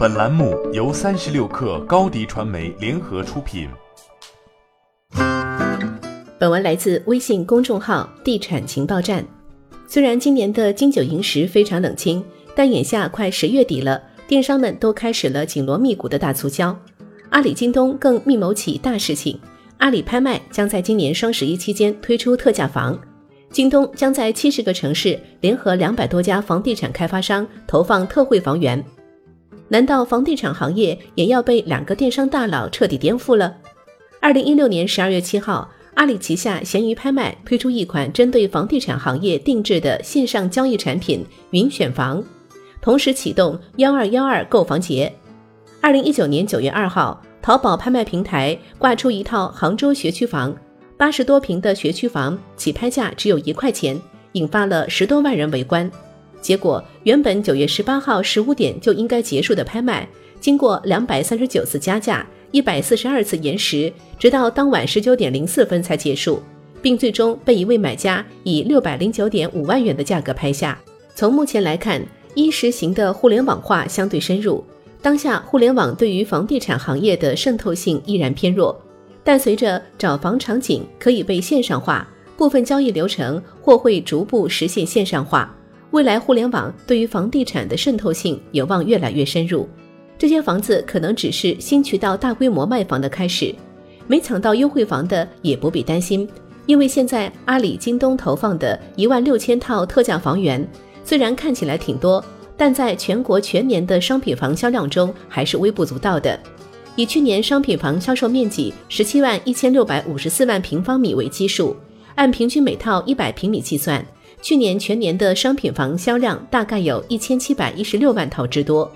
本栏目由三十六氪高低传媒联合出品。本文来自微信公众号“地产情报站”。虽然今年的金九银十非常冷清，但眼下快十月底了，电商们都开始了紧锣密鼓的大促销。阿里、京东更密谋起大事情，阿里拍卖将在今年双十一期间推出特价房。京东将在七十个城市联合两百多家房地产开发商投放特惠房源。难道房地产行业也要被两个电商大佬彻底颠覆了？二零一六年十二月七号，阿里旗下闲鱼拍卖推出一款针对房地产行业定制的线上交易产品“云选房”，同时启动“幺二幺二购房节”。二零一九年九月二号，淘宝拍卖平台挂出一套杭州学区房。八十多平的学区房起拍价只有一块钱，引发了十多万人围观。结果，原本九月十八号十五点就应该结束的拍卖，经过两百三十九次加价、一百四十二次延时，直到当晚十九点零四分才结束，并最终被一位买家以六百零九点五万元的价格拍下。从目前来看，一实行的互联网化相对深入，当下互联网对于房地产行业的渗透性依然偏弱。但随着找房场景可以被线上化，部分交易流程或会逐步实现线上化，未来互联网对于房地产的渗透性有望越来越深入。这些房子可能只是新渠道大规模卖房的开始，没抢到优惠房的也不必担心，因为现在阿里、京东投放的一万六千套特价房源，虽然看起来挺多，但在全国全年的商品房销量中还是微不足道的。以去年商品房销售面积十七万一千六百五十四万平方米为基数，按平均每套一百平米计算，去年全年的商品房销量大概有一千七百一十六万套之多。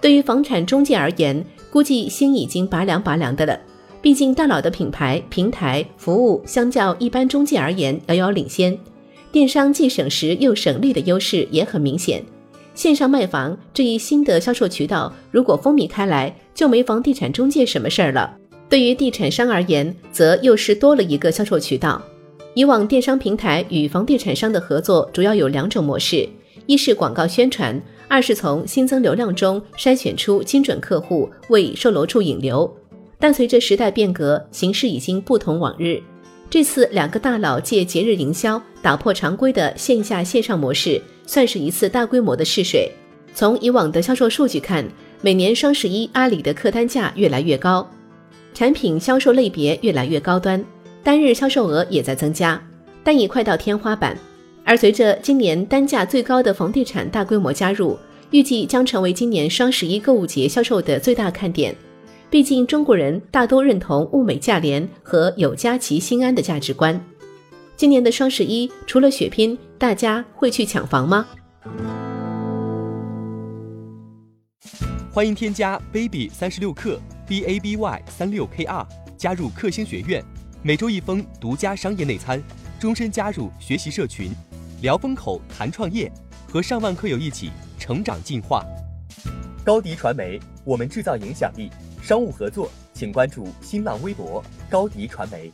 对于房产中介而言，估计心已经拔凉拔凉的了。毕竟大佬的品牌、平台、服务相较一般中介而言遥遥领先，电商既省时又省力的优势也很明显。线上卖房这一新的销售渠道，如果风靡开来，就没房地产中介什么事儿了。对于地产商而言，则又是多了一个销售渠道。以往电商平台与房地产商的合作主要有两种模式：一是广告宣传，二是从新增流量中筛选出精准客户为售楼处引流。但随着时代变革，形势已经不同往日。这次两个大佬借节日营销，打破常规的线下线上模式。算是一次大规模的试水。从以往的销售数据看，每年双十一阿里的客单价越来越高，产品销售类别越来越高端，单日销售额也在增加，但已快到天花板。而随着今年单价最高的房地产大规模加入，预计将成为今年双十一购物节销售的最大看点。毕竟中国人大都认同物美价廉和有家齐心安的价值观。今年的双十一，除了血拼，大家会去抢房吗？欢迎添加 baby 三十六克 b a b y 三六 k r 加入克星学院，每周一封独家商业内参，终身加入学习社群，聊风口谈创业，和上万课友一起成长进化。高迪传媒，我们制造影响力。商务合作，请关注新浪微博高迪传媒。